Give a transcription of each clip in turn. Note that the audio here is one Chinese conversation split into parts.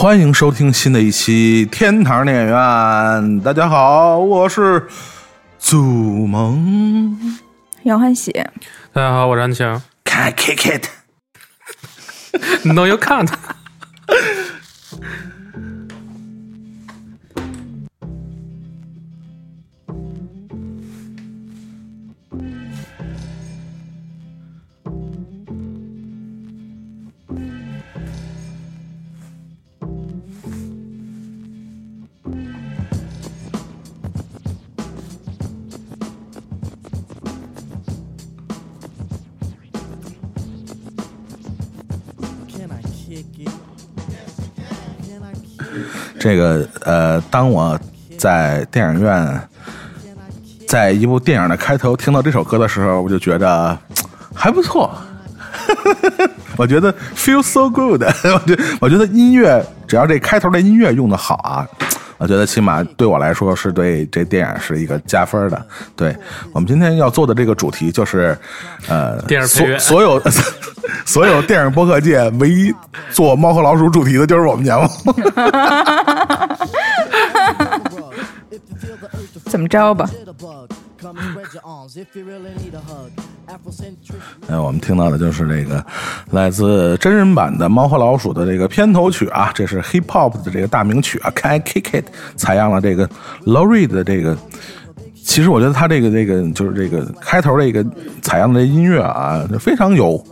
欢迎收听新的一期《天堂电影院》。大家好，我是祖萌。杨欢喜，大家好，我是安晴。看 kick it，No, you can't。这个呃，当我在电影院，在一部电影的开头听到这首歌的时候，我就觉得还不错。我觉得 feel so good，我觉 我觉得音乐只要这开头的音乐用的好啊，我觉得起码对我来说是对这电影是一个加分的。对我们今天要做的这个主题就是，呃，电影所所有 所有电影播客界唯一做猫和老鼠主题的就是我们节目。怎么着吧？呃，我们听到的就是这个来自真人版的《猫和老鼠》的这个片头曲啊，这是 hip hop 的这个大名曲啊，Can I Kick It，采样了这个 Laurie 的这个。其实我觉得他这个这个就是这个开头这个采样的音乐啊，非常有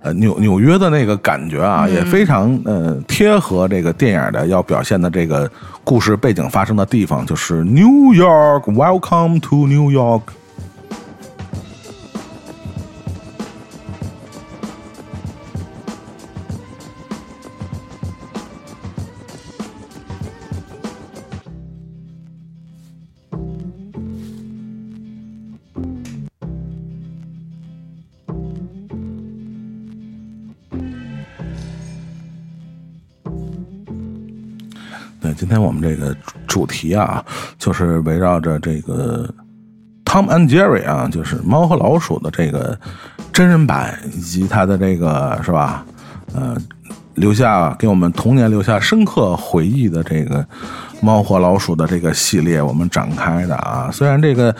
呃纽纽约的那个感觉啊，也非常呃贴合这个电影的要表现的这个故事背景发生的地方，就是 New York，Welcome to New York。天我们这个主主题啊，就是围绕着这个 Tom and Jerry 啊，就是猫和老鼠的这个真人版，以及它的这个是吧？呃，留下给我们童年留下深刻回忆的这个猫和老鼠的这个系列，我们展开的啊。虽然这个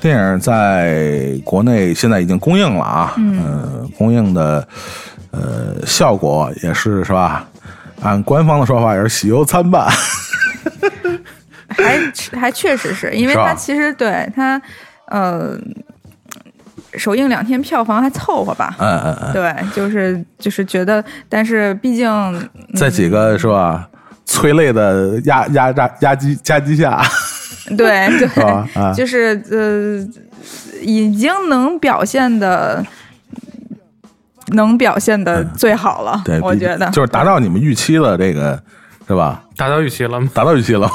电影在国内现在已经公映了啊，嗯、公映的呃效果也是是吧？按官方的说法也是喜忧参半。还还确实是因为是吧它其实对他，呃，首映两天票房还凑合吧。嗯嗯嗯，对，就是就是觉得，但是毕竟在几个是吧？催泪的压压压压机夹击下，对？对，啊，就是呃，已经能表现的。能表现的最好了，嗯对，我觉得就是达到你们预期了，这个是吧？达到预期了吗？达到预期了，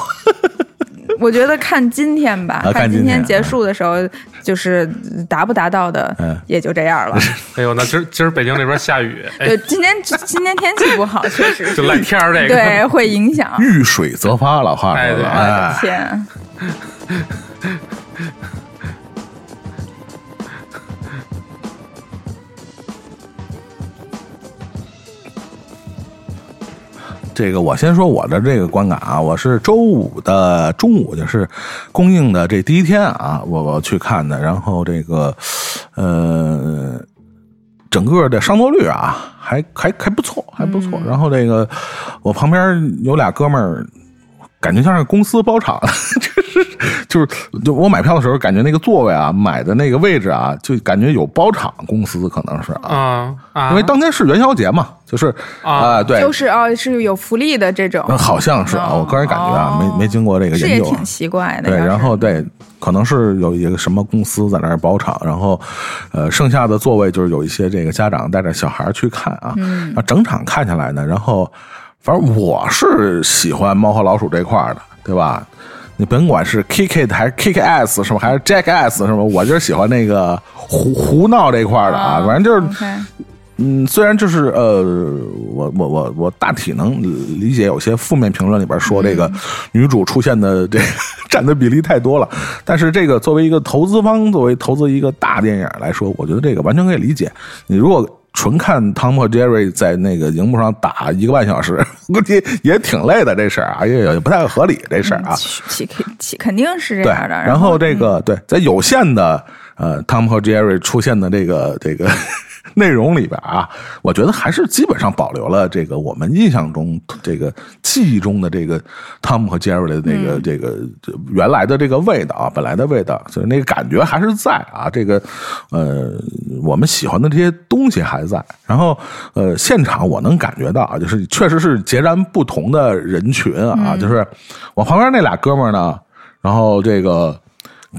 我觉得看今天吧，啊看今天结束的时候，就是达不达到的嗯，也就这样了。哎呦，那今儿今儿北京那边下雨，哎，对，今天今天天气不好，确实就赖天儿这个。对，会影响。遇水则发，老话说的，哎，天，这个我先说我的这个观感啊，我是周五的中午，就是公映的这第一天啊，我我去看的，然后这个呃，整个的上座率啊，还还还不错，还不错。然后这个我旁边有俩哥们儿。感觉像是公司包场，就是就是就我买票的时候，感觉那个座位啊，买的那个位置啊，就感觉有包场公司可能是啊，啊啊，因为当天是元宵节嘛，就是啊啊，对，就是哦，是有福利的这种嗯，，好像是啊，哦我个人感觉啊，哦没没经过这个研究啊，是也挺奇怪的。对，然后对，可能是有一个什么公司在那儿包场，然后呃，剩下的座位就是有一些这个家长带着小孩去看啊，嗯，整场看下来呢，然后反正我是喜欢猫和老鼠这块儿的，对吧？你甭管是 kick it 还是 kick ass 是吧，还是 jack ass 是吧？我就是喜欢那个胡胡闹这块的啊，啊反正就是嗯，虽然就是呃，我我我我大体能理解有些负面评论里边说这个女主出现的这个 占的比例太多了，但是这个作为一个投资方，作为投资一个大电影来说，我觉得这个完全可以理解。你如果纯看汤姆和杰瑞在那个荧幕上打一个半小时，估计也挺累的这事儿啊，也也不太合理这事儿啊。其其其肯定是这对，样的。然后这个对，在有限的呃汤姆和杰瑞出现的这个这个 内容里边啊，我觉得还是基本上保留了这个我们印象中这个记忆中的这个汤姆和杰瑞的那个、这个原来的这个味道啊，本来的味道，所以那个感觉还是在啊。这个呃，我们喜欢的这些东西还在。然后呃，现场我能感觉到啊，就是确实是截然不同的人群啊，就是我旁边那俩哥们儿呢，然后这个。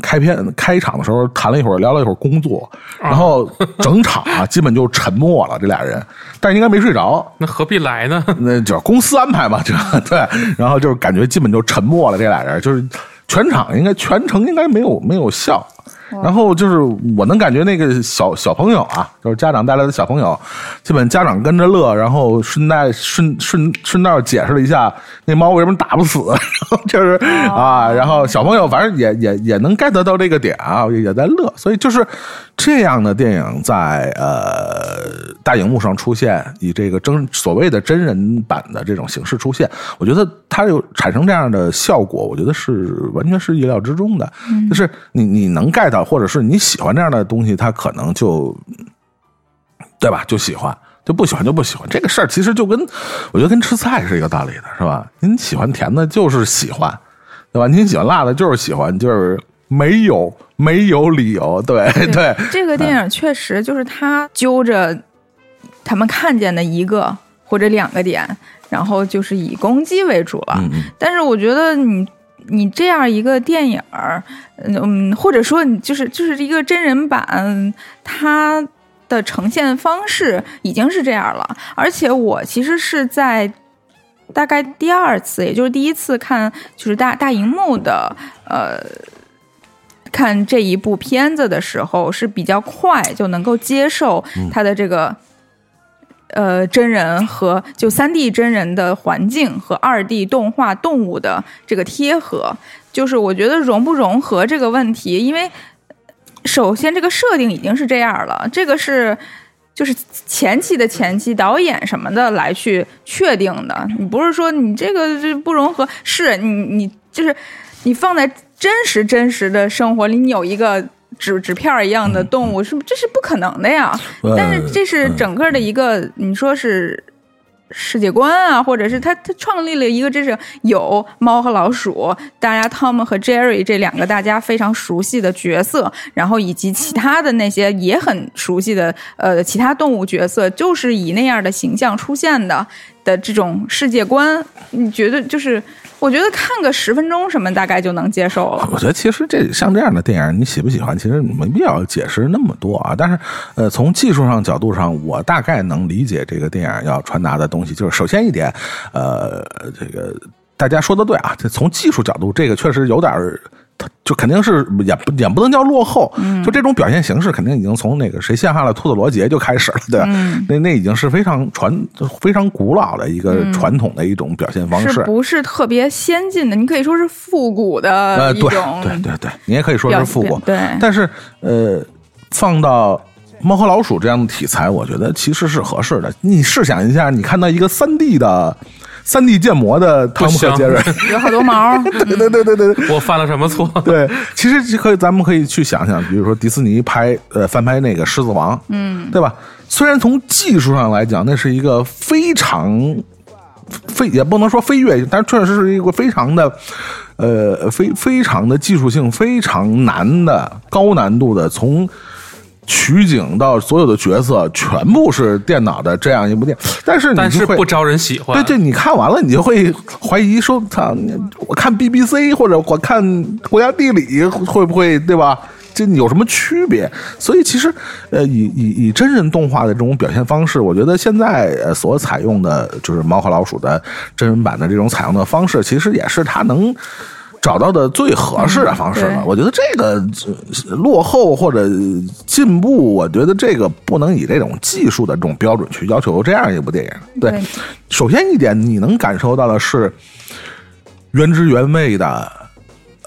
开篇开场的时候谈了一会儿，聊了一会儿工作，然后整场啊基本就沉默了。这俩人，但是应该没睡着，那何必来呢？那就是公司安排嘛，这对。然后就是感觉基本就沉默了。这俩人就是全场应该全程应该没有没有笑。然后就是我能感觉那个小小朋友啊，就是家长带来的小朋友，基本家长跟着乐，然后顺带顺顺顺道解释了一下那猫为什么打不死，然 后就是啊，然后小朋友反正也也也能 get 到这个点啊，也在乐，所以就是这样的电影在呃大荧幕上出现，以这个真所谓的真人版的这种形式出现，我觉得它有产生这样的效果，我觉得是完全是意料之中的，就是你你能 get 到，或者是你喜欢这样的东西，它可能就对吧？就喜欢。就不喜欢就不喜欢，这个事儿其实就跟我觉得跟吃菜是一个道理的，是吧？您喜欢甜的，就是喜欢，对吧？您喜欢辣的，就是喜欢，就是没有没有理由，对对。这个电影确实就是他揪着他们看见的一个或者两个点，然后就是以攻击为主了。但是我觉得你你这样一个电影儿，嗯，或者说你就是就是一个真人版，它的呈现方式已经是这样了。而且我其实是在大概第二次，也就是第一次看就是大大荧幕的呃。看这一部片子的时候是比较快就能够接受它的这个、呃真人和就三 D 真人的环境和二 D 动画动物的这个贴合，就是我觉得融不融合这个问题，因为首先这个设定已经是这样了，这个是。就是前期的前期导演什么的来去确定的，你不是说你这个这不融合，是你你就是你放在真实真实的生活里，你有一个纸纸片一样的动物，是不这是不可能的呀。呃但是这是整个的一个，你说是世界观啊，或者是他他创立了一个，这是有猫和老鼠，大家 Tom 和 Jerry 这两个大家非常熟悉的角色，然后以及其他的那些也很熟悉的呃其他动物角色，就是以那样的形象出现的的这种世界观，你觉得就是？我觉得看个十分钟什么大概就能接受了。我觉得其实这像这样的电影，你喜不喜欢，其实没必要解释那么多啊。但是，呃，从技术上角度上，我大概能理解这个电影要传达的东西。就是首先一点，呃，这个大家说的对啊，这从技术角度，这个确实有点儿。就肯定是也不也不能叫落后，就这种表现形式肯定已经从那个谁陷害了兔子罗杰就开始了，对吧？那那已经是非常传非常古老的一个传统的一种表现方式，是不是特别先进的？你可以说是复古的呃，对一种，对对对，你也可以说是复古，对但是呃，放到猫和老鼠这样的题材，我觉得其实是合适的。你试想一下，你看到一个三 D 的三 D 建模的汤姆和杰瑞，有好多毛。对对对对对对。我犯了什么错？对，其实可以，咱们可以去想想，比如说迪士尼拍呃翻拍那个《狮子王》，嗯，对吧？虽然从技术上来讲，那是一个非常飞也不能说飞跃，但确实是一个非常的呃非非常的技术性非常难的高难度的从。取景到所有的角色全部是电脑的这样一部电影，但是你但是会不招人喜欢。对对，你看完了，你就会怀疑说：“操，我看 BBC 或者我看国家地理会不会对吧？这有什么区别？”所以其实，呃，以以以真人动画的这种表现方式，我觉得现在呃所采用的就是猫和老鼠的真人版的这种采用的方式，其实也是它能。找到的最合适的方式了。嗯我觉得这个呃落后或者进步，我觉得这个不能以这种技术的这种标准去要求这样一部电影。对，对首先一点，你能感受到的是原汁原味的，呃，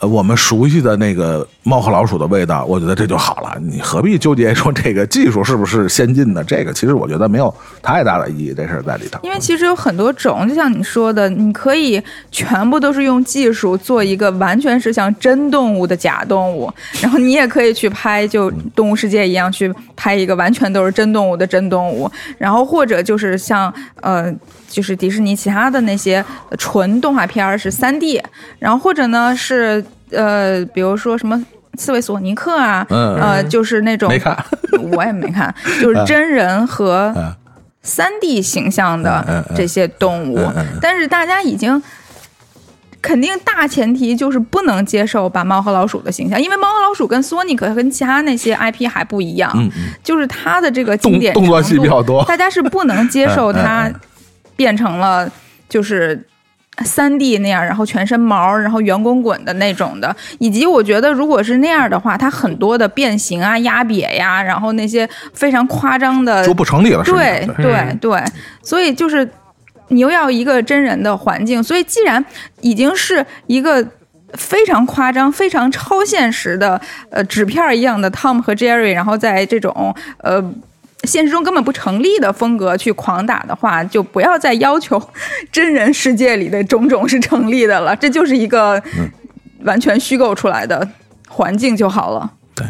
呃我们熟悉的那个猫和老鼠的味道，我觉得这就好了。你何必纠结说这个技术是不是先进的？这个其实我觉得没有太大的意义，这事儿在里头。因为其实有很多种，就像你说的，你可以全部都是用技术做一个完全是像真动物的假动物，然后你也可以去拍，就动物世界一样去拍一个完全都是真动物的真动物，然后或者就是像呃，就是迪士尼其他的那些纯动画片儿是三 D，然后或者呢是呃，比如说什么。刺猬索尼克啊，嗯呃，就是那种没看，我也没看，就是真人和嗯三 D 形象的嗯这些动物嗯嗯嗯，但是大家已经。肯定大前提就是不能接受把猫和老鼠的形象，因为猫和老鼠跟索尼克跟其他那些 IP 还不一样，就是它的这个经典动动作戏比较多大家是不能接 受它嗯变成了就是三 D 那样，然后全身毛，然后圆滚滚的那种的，以及我觉得如果是那样的话，它很多的变形啊、压瘪呀，然后那些非常夸张的就不成立了，对对。对所以就是你又要一个真人的环境，所以既然已经是一个非常夸张、非常超现实的呃纸片一样的 Tom 和 Jerry，然后在这种呃。现实中根本不成立的风格去狂打的话，就不要再要求 真人世界里的种种是成立的了，这就是一个嗯完全虚构出来的环境就好了。对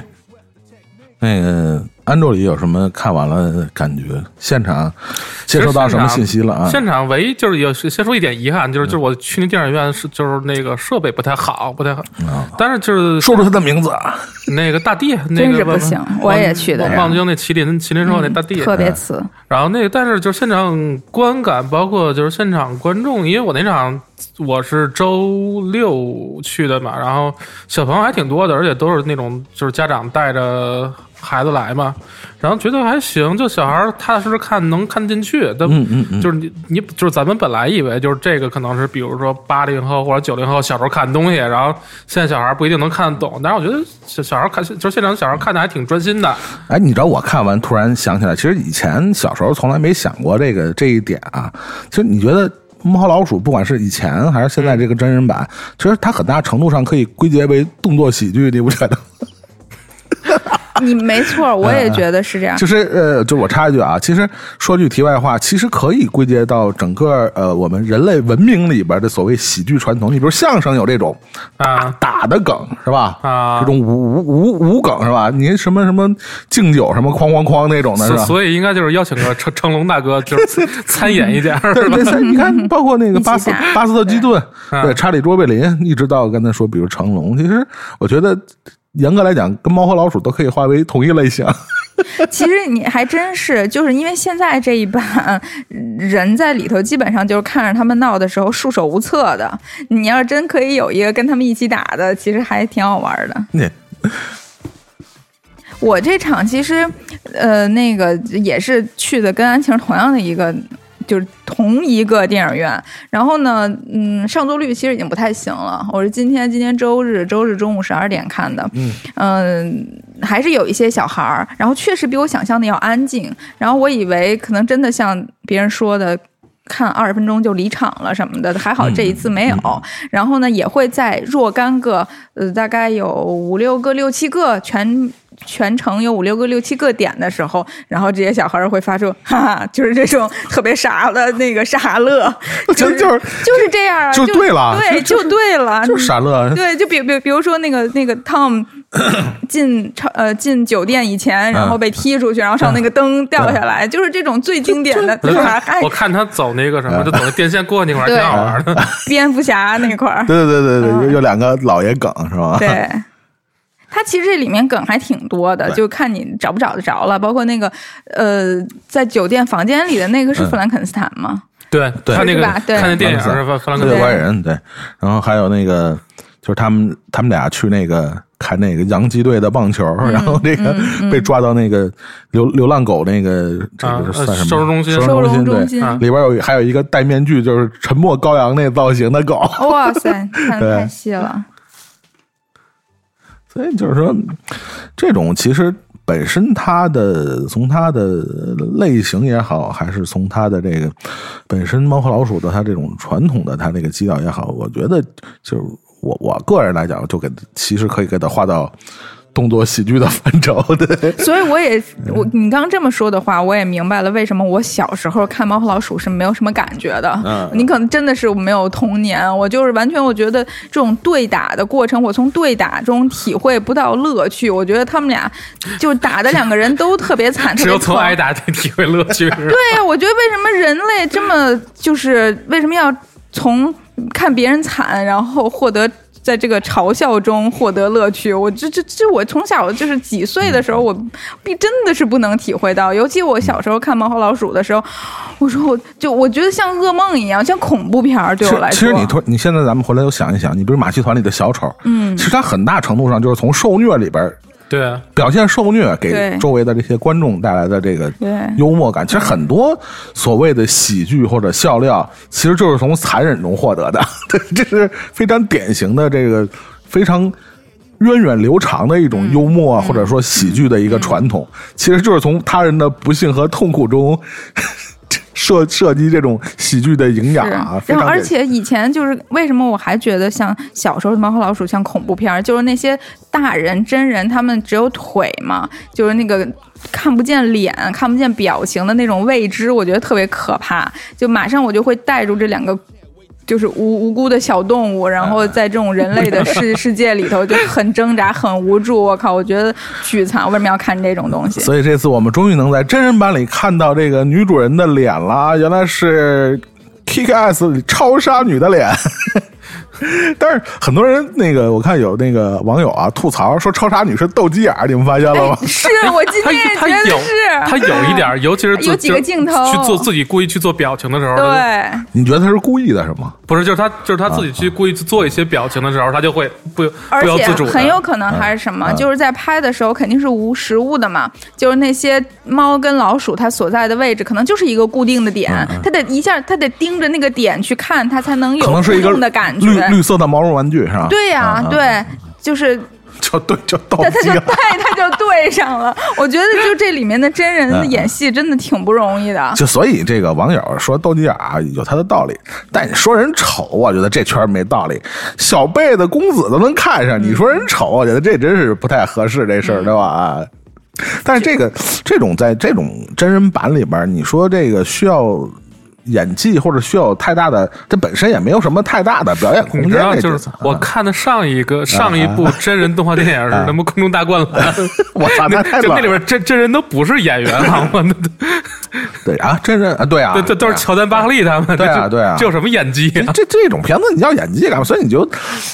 那个安卓里有什么看完了感觉？现场接收到什么信息了啊？现场唯一就是有先说一点遗憾，就是就是我去那电影院是就是那个设备不太好，不太好。但是就是说出他的名字啊！那个大地，那真个是不行我也去的望望京那麒麟麒麟兽那大地，特别次，然后那个，但是就是现场观感，包括就是现场观众，因为我那场我是周六去的嘛，然后小朋友还挺多的，而且都是那种就是家长带着孩子来嘛，然后觉得还行，就小孩踏踏实实看能看进去，但嗯嗯嗯，就是你你就是咱们本来以为就是这个可能是比如说八零后或者九零后小时候看东西，然后现在小孩不一定能看得懂，但是我觉得小小孩看就是现场小孩看的还挺专心的，哎，你知道我看完突然想起来，其实以前小时候从来没想过这个这一点啊。其实你觉得《猫和老鼠》不管是以前还是现在这个真人版，其实它很大程度上可以归结为动作喜剧，你不觉得？你没错，我也觉得是这样。就是呃，就我插一句啊，其实说句题外话，其实可以归结到整个呃我们人类文明里边的所谓喜剧传统。你比如相声有这种啊打的梗是吧？啊这种无无无无梗是吧？您什么什么敬酒什么哐哐哐那种的是吧？所所以应该就是邀请个成成龙大哥，就是 参演一点，是吧？对对对，你看，包括那个巴斯巴斯特基顿，嗯对查理卓别林，一直到刚才说，比如成龙，其实我觉得严格来讲，跟猫和老鼠都可以划为同一类型。其实你还真是，就是因为现在这一版人在里头，基本上就是看着他们闹的时候束手无策的。你要是真可以有一个跟他们一起打的，其实还挺好玩的。那我这场其实，呃，那个也是去的跟安晴同样的一个，就是同一个电影院。然后呢，嗯，上座率其实已经不太行了。我是今天今天周日，周日中午十二点看的，嗯嗯，还是有一些小孩儿，然后确实比我想象的要安静。然后我以为可能真的像别人说的。看二十分钟就离场了什么的，还好这一次没有。然后呢，也会在若干个，呃，大概有五六个、六七个全全程有五六个、六七个点的时候，然后这些小孩儿会发出哈哈，就是这种特别傻的那个傻乐，就是就是就是这样啊，就对了对，就就对了，就是傻乐，对，就比比比如说那个那个 Tom 进超呃进酒店以前，然后被踢出去，然后上那个灯掉下来，就是这种最经典的，我？看还我看他走那个什么，就走那电线过那块儿，挺好玩的。蝙蝠侠那块儿，对对对对嗯对，有有两个老爷梗是吧？对。它其实这里面梗还挺多的，就看你找不找得着了。包括那个，呃，在酒店房间里的那个是弗兰肯斯坦吗？对，对。他那个吧？对。看那电影是吧？弗兰克斯坦。人对，然后还有那个就是他们他们俩去那个看那个洋基队的棒球，嗯然后那个被抓到那个流流浪狗那个这啊个是算什么？收容中心。收收容中心，对里边有还有一个戴面具，就是沉默羔羊那造型的狗，哇塞，太细了。所以就是说，这种其实本身它的从它的类型也好，还是从它的这个本身猫和老鼠的它这种传统的它那个基调也好，我觉得就是我我个人来讲，就给其实可以给它划到动作喜剧的范畴。对，所以我也我你刚刚这么说的话，我也明白了为什么我小时候看《猫和老鼠》是没有什么感觉的。嗯你可能真的是没有童年，我就是完全我觉得这种对打的过程，我从对打中体会不到乐趣。我觉得他们俩就打的两个人都特别惨，只。有从挨打才体会乐趣。对呀、我觉得为什么人类这么就是为什么要从看别人惨，然后获得在这个嘲笑中获得乐趣？我这这这，我从小就是几岁的时候，我必真的是不能体会到。尤其我小时候看《猫和老鼠》的时候，我说我就我觉得像噩梦一样，像恐怖片儿对我来说。其实你突你现在咱们回来又想一想，你比如马戏团里的小丑，嗯其实他很大程度上就是从受虐里边对啊，表现受虐给周围的这些观众带来的这个幽默感。其实很多所谓的喜剧或者笑料，其实就是从残忍中获得的。对，这是非常典型的这个非常源远流长的一种幽默啊或者说喜剧的一个传统，其实就是从他人的不幸和痛苦中涉涉及这种喜剧的营养啊。然后而且以前就是为什么我还觉得像小时候的《猫和老鼠》像恐怖片儿，就是那些大人真人他们只有腿嘛，就是那个看不见脸、看不见表情的那种未知，我觉得特别可怕。就马上我就会带入这两个。就是无无辜的小动物，然后在这种人类的世 世界里头就很挣扎、很无助。我靠，我觉得巨惨。为什么要看这种东西？所以这次我们终于能在真人版里看到这个女主人的脸了，原来是 Kick Ass 里超杀女的脸。但是很多人那个，我看有那个网友啊吐槽说超杀女是斗鸡眼儿，你们发现了吗？哎，是我今天也觉得是，他有一点，尤其是做有几个镜头去做自己故意去做表情的时候，对。你觉得他是故意的是吗？不是就是他就是他自己去故意去做一些表情的时候，他就会不而且不由自主很有可能还是什么，嗯就是在拍的时候肯定是无实物的嘛，就是那些猫跟老鼠它所在的位置可能就是一个固定的点，它得一下它得盯着那个点去看，它才能有可能是一个的感绿觉。绿色的毛绒玩具是吧？对呀、对，就是 就对就逗他他就。对他就对上了。我觉得就这里面的真人嗯演戏真的挺不容易的。就所以这个网友说斗鸡眼啊有他的道理，但你说人丑，我觉得这圈没道理。小贝的公子都能看上，你说人丑，我觉得这真是不太合适这事儿，对吧？啊。但是这个这种在这种真人版里边，你说这个需要演技或者需要太大的，这本身也没有什么太大的表演空间你知道，就是。我看的上一个上一部 真人动画电影是啊什么《空中大灌篮》，我操，那太就那里。边真真人都不是演员，好吗？那对啊，真人啊，对啊，这这都是乔丹·巴克利他们。对啊对啊这有什么演技啊？这这种片子你要演技干嘛？所以你就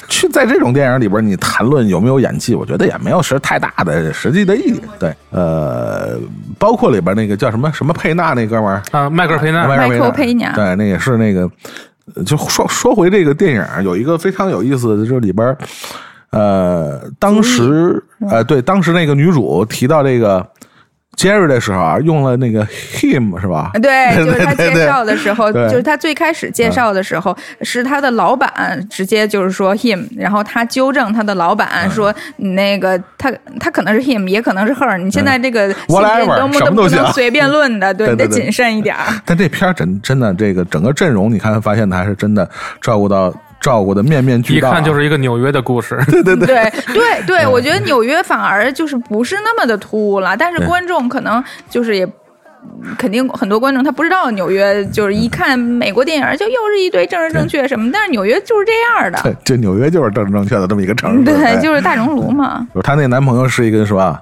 去在这种电影里边，你谈论有没有演技，我觉得也没有是太大的实际的意义。对，呃，包括里边那个叫什么什么佩纳那哥们儿，啊，迈克尔·佩纳，迈克尔迈克对，那也是那个。呃就说说回这个电影，有一个非常有意思的，就是里边，呃，当时呃，对，当时那个女主提到这个 Jerry 的时候啊，用了那个 him 是吧？对，就是他介绍的时候，就是他最开始介绍的时候，是他的老板直接就是说 him，然后他纠正他的老嗯。板说，你那个他他可能是 him，也可能是 her，你现在这个性别都不能随便论的，对，得谨慎一点儿。但这片儿真真的这个整个阵容，你看发现他还是真的照顾到照顾的面面俱到啊，一看就是一个纽约的故事。对对对对对，我觉得纽约反而就是不是那么的突兀了，但是观众可能就是也。肯定很多观众他不知道纽约，就是一看美国电影就又是一堆政治正确什么，但是纽约就是这样的，对，这纽约就是政治正确的这么一个城市。对，哎就是大熔炉嘛。就 是她那男朋友是一个是吧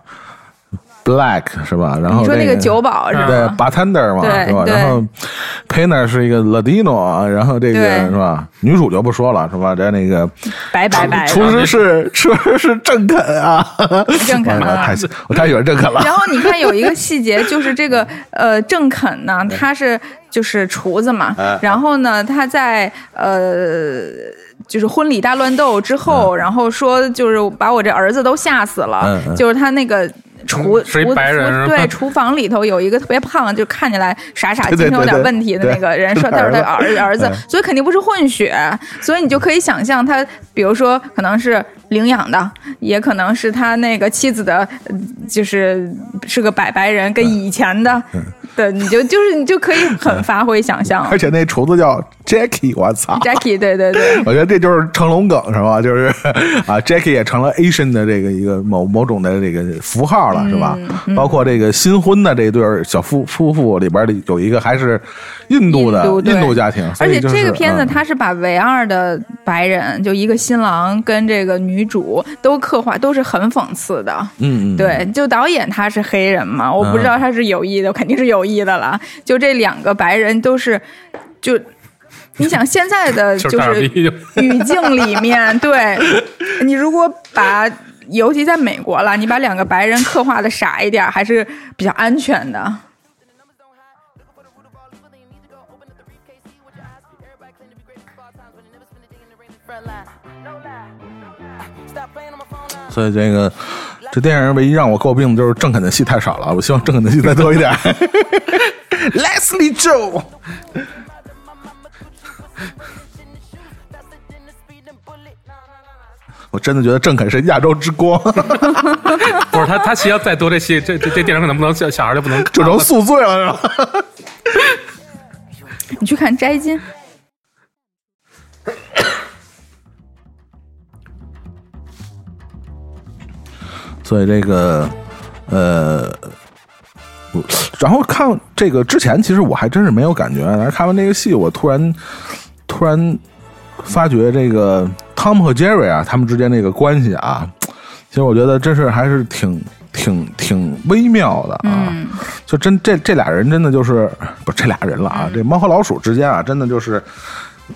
，Black 是吧？然后你说那个个酒保是吧对？bartender 嘛，对是吧？然后 Painter 是一一个 Latino 啊，然后这个是吧？女主就不说了是吧？在那个白白白厨。师是厨师是 郑肯啊，郑肯我啊太我太喜欢郑肯了。然后你看有一个细节，就是这个 呃郑肯呢，他是就是厨子嘛哎，然后呢他在呃就是婚礼大乱斗之后，然后说就是把我这儿子都吓死了嗯，嗯就是他那个。厨厨厨对，厨房里头有一个特别胖，就看起来傻傻、精神有点问题的那个人，是说他是他他儿 儿子嗯，所以肯定不是混血，所以你就可以想象他，比如说可能是领养的，也可能是他那个妻子的，呃就是是个白白人，跟以前的，对，你就就是你就可以很发挥想象 而。且那厨子叫 Jackie，我操 Jackie，对对对，我觉得这就是成龙梗是吧？就是啊，Jackie 也成了 Asian 的这个一个某某种的这个符号了是吧？嗯包括这个新婚的这对儿小夫夫妇里边的有一个还是印度的印度家庭，所而且这个片子嗯它是把唯二的白人，就一个新郎跟这个女主都刻画都是很讽刺的。嗯嗯对，就导演他是黑人嘛，我不知道他是有意的，肯定是有意的了。就这两个白人都是，就你想现在的就 就是 语境里面，对你如果把。尤其在美国了，你把两个白人刻画的傻一点，还是比较安全的。所以这个这电影唯一让我诟病的就是郑肯的戏太少了，我希望郑肯的戏再多一点。Leslie Joe，我真的觉得郑肯是亚洲之光，不是他他戏要再多，这戏这这这电影可能不能小小孩就不能看就成宿醉了是吧？你去看《摘金》，所以这个呃，我然后看这个之前，其实我还真是没有感觉，但是看完这个戏，我突然突然发觉这个汤姆和杰瑞啊，他们之间这个关系啊，其实我觉得真是还是挺挺挺微妙的啊。嗯，就真这这俩人真的就是不是这俩人了啊，这猫和老鼠之间啊，真的就是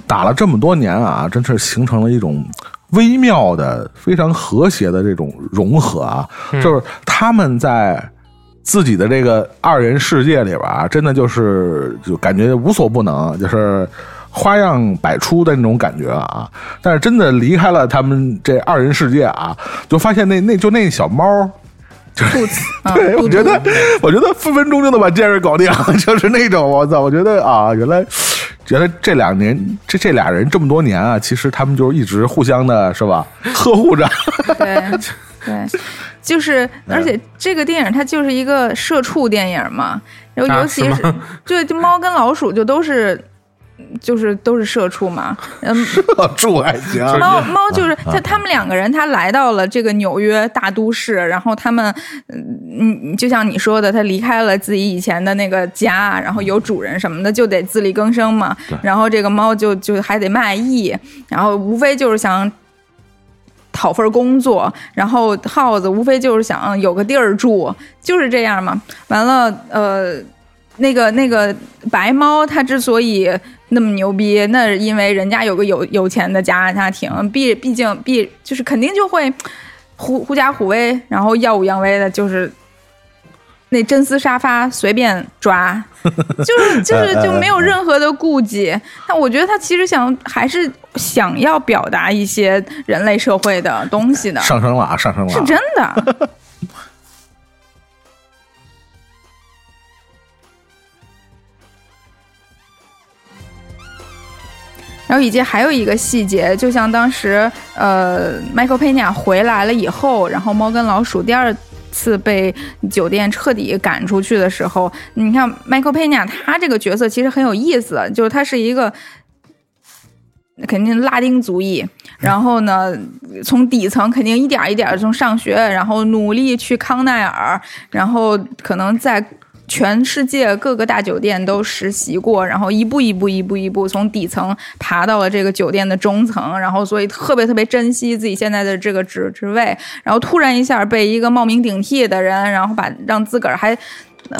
打了这么多年啊，真是形成了一种微妙的、非常和谐的这种融合啊，就是他们在。自己的这个二人世界里边啊，真的就是就感觉无所不能，就是花样百出的那种感觉啊。但是真的离开了他们这二人世界啊，就发现那那就那小猫，兔子，啊对，我觉得，我觉得分分钟就能把杰瑞搞定，就是那种我操，我觉得啊，原来原来这两年这这俩人这么多年啊，其实他们就是一直互相的是吧，呵护着。对 对，就是，而且这个电影它就是一个社畜电影嘛，然后啊尤其是对，就猫跟老鼠就都是。就是都是社畜嘛，嗯，住还行，猫猫就是他，他们两个人，他来到了这个纽约大都市，然后他们，嗯，就像你说的，他离开了自己以前的那个家，然后有主人什么的，就得自力更生嘛。然后这个猫就就还得卖艺，然后无非就是想讨份工作，然后耗子无非就是想有个地儿住，就是这样嘛。完了，呃，那个那个白猫，它之所以那么牛逼，那是因为人家有个有有钱的家家庭，毕毕竟毕就是肯定就会 狐狐假虎威，然后耀武扬威的，就是。那真丝沙发随便抓，就是就是就没有任何的顾忌。那我觉得他其实想还是想要表达一些人类社会的东西的，上升了啊，上升了啊，是真的。然后以及还有一个细节，就像当时呃，Michael Pena 回来了以后，然后猫跟老鼠第二次被酒店彻底赶出去的时候，你看 Michael Pena 他这个角色其实很有意思，就是他是一个。肯定拉丁族裔，然后呢，从底层肯定一点一点从上学，然后努力去康奈尔，然后可能在全世界各个大酒店都实习过，然后一步一步一步一步从底层爬到了这个酒店的中层，然后所以特别特别珍惜自己现在的这个职职位，然后突然一下被一个冒名顶替的人，然后把让自个儿还。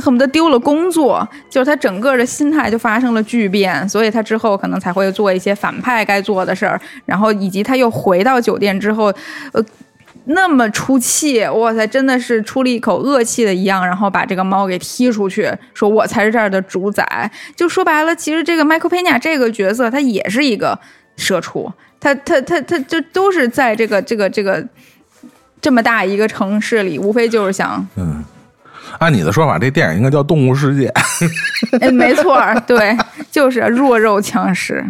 恨不得丢了工作，就是他整个的心态就发生了巨变，所以他之后可能才会做一些反派该做的事儿，然后以及他又回到酒店之后，呃，那么出气，哇塞，真的是出了一口恶气的一样，然后把这个猫给踢出去，说我才是这儿的主宰。就说白了，其实这个麦克佩尼亚这个角色，他也是一个社畜，他他他他就都是在这个这个这个这么大一个城市里，无非就是想。嗯，按你的说法，这电影应该叫《动物世界》。哎，没错，对，就是弱肉强食。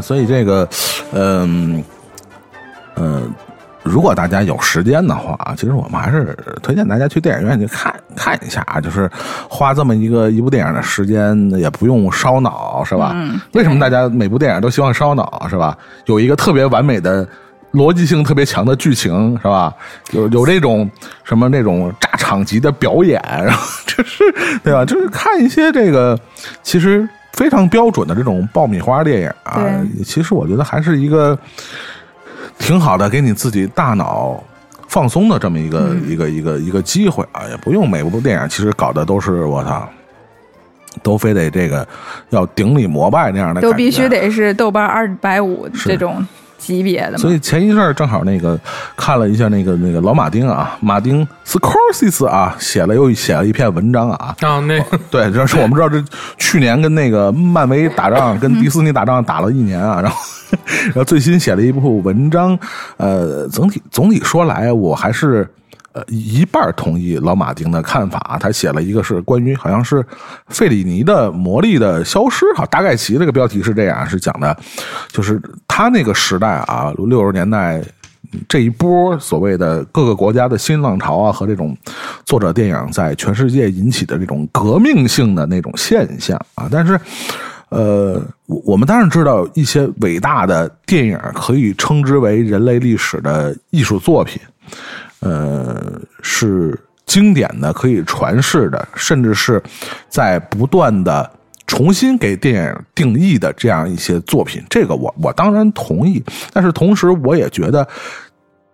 所以这个，嗯、如果大家有时间的话，其实我们还是推荐大家去电影院去看看一下啊，就是花这么一个一部电影的时间，也不用烧脑，是吧？嗯为什么大家每部电影都希望烧脑，是吧？有一个特别完美的。逻辑性特别强的剧情是吧？有有这种什么那种炸场级的表演，然后 就是对吧？就是看一些这个其实非常标准的这种爆米花电影啊，其实我觉得还是一个挺好的，给你自己大脑放松的这么一个、一个一个一个机会啊，也不用每部电影其实搞的都是我操。都非得这个要顶礼膜拜那样的都必须得是豆瓣二百五这种级别的嘛。所以前一阵儿正好那个看了一下那个那个老马丁啊，马丁斯科西斯啊，写了又写了一篇文章啊。啊，那对，这是我们知道，这去年跟那个漫威打仗，跟迪士尼打仗打了一年啊，然后 然后最新写了一部文章，呃，总体总体说来，我还是。呃，一半同意老马丁的看法，他写了一个是关于好像是费里尼的魔力的消失，哈，大概其这个标题是这样，是讲的，就是他那个时代啊，六十年代这一波所谓的各个国家的新浪潮啊，和这种作者电影在全世界引起的这种革命性的那种现象啊，但是。呃，我们当然知道一些伟大的电影可以称之为人类历史的艺术作品，呃，是经典的、可以传世的，甚至是在不断的重新给电影定义的这样一些作品。这个我我当然同意，但是同时我也觉得，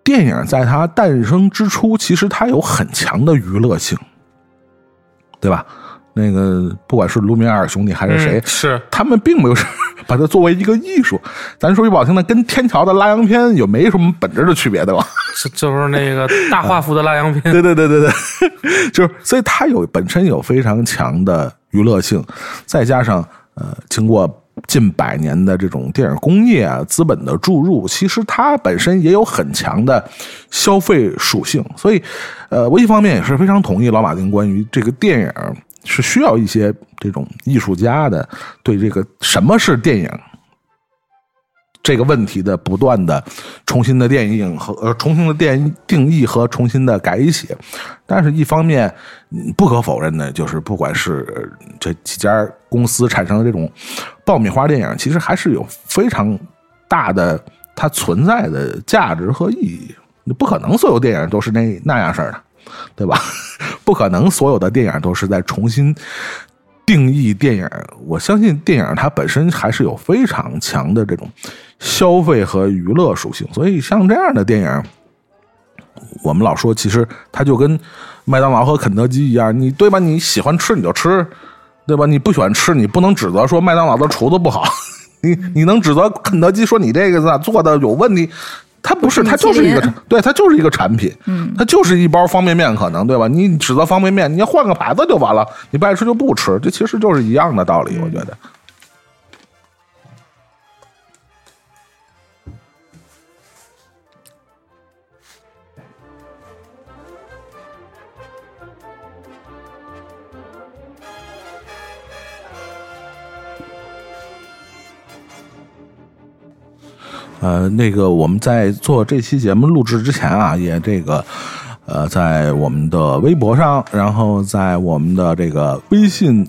电影在它诞生之初，其实它有很强的娱乐性，对吧？那个不管是卢米埃尔兄弟还是谁，嗯是他们并没有把它作为一个艺术。咱说句不好听的，跟天桥的拉洋片有没什么本质的区别，对吧？这就是那个大画幅的拉洋片，对对对对对，就是所以它有本身有非常强的娱乐性，再加上呃，经过近百年的这种电影工业啊资本的注入，其实它本身也有很强的消费属性。所以，呃，我一方面也是非常同意老马丁关于这个电影是需要一些这种艺术家的对这个什么是电影。这个问题的不断的重新的电影和呃重新的电定义和重新的改写，但是一方面不可否认的就是，不管是这几家公司产生的这种爆米花电影，其实还是有非常大的它存在的价值和意义。不可能所有电影都是那那样式的，对吧？不可能所有的电影都是在重新定义电影。我相信电影它本身还是有非常强的这种消费和娱乐属性，所以像这样的电影，我们老说其实它就跟麦当劳和肯德基一样，你对吧？你喜欢吃你就吃，对吧？你不喜欢吃，你不能指责说麦当劳的厨子不好，你你能指责肯德基说你这个咋做的有问题？它不是，它就是一个米其林，对，它就是一个产品，嗯，它就是一包方便面，可能对吧？你指责方便面，你要换个牌子就完了，你不爱吃就不吃，这其实就是一样的道理，我觉得。呃，那个我们在做这期节目录制之前啊，也这个呃，在我们的微博上，然后在我们的这个微信，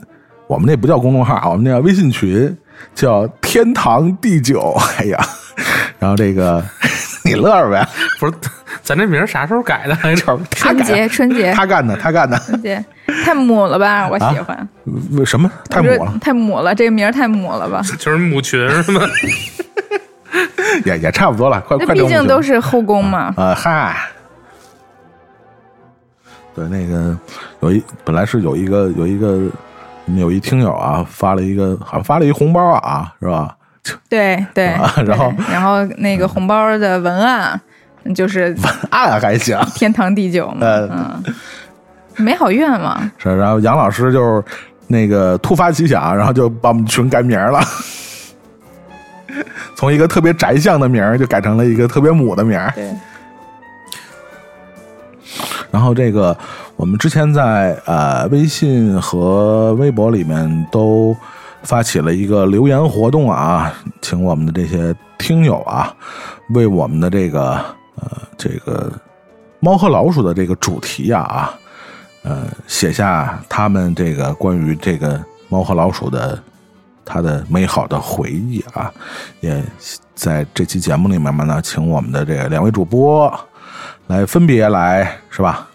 我们那不叫公众号啊，我们那叫微信群，叫天堂地久。哎呀，然后这个 你乐着呗，不是，咱这名啥时候改的 春节，春节，他干的，他干的，春节，太母了吧？我喜欢，为什么太母了？太母了，这个名太母了吧？就是母群是吗？也也差不多了，快那毕竟都是后宫嘛。呃，嗨，对，那个有一本来是有一个有一个有一听友啊发了一个好像发了一红包啊，是吧？对对然后然后那个红包的文案就是按还行天长地久嘛，呃嗯，美好愿望。是，然后杨老师就是那个突发奇想，然后就把我们群改名了。从一个特别宅相的名儿，就改成了一个特别母的名儿。对，然后这个我们之前在呃微信和微博里面都发起了一个留言活动啊，请我们的这些听友啊，为我们的这个呃这个猫和老鼠的这个主题啊啊，呃写下他们这个关于这个猫和老鼠的他的美好的回忆啊，也在这期节目里面嘛呢，请我们的这个两位主播来分别来是吧？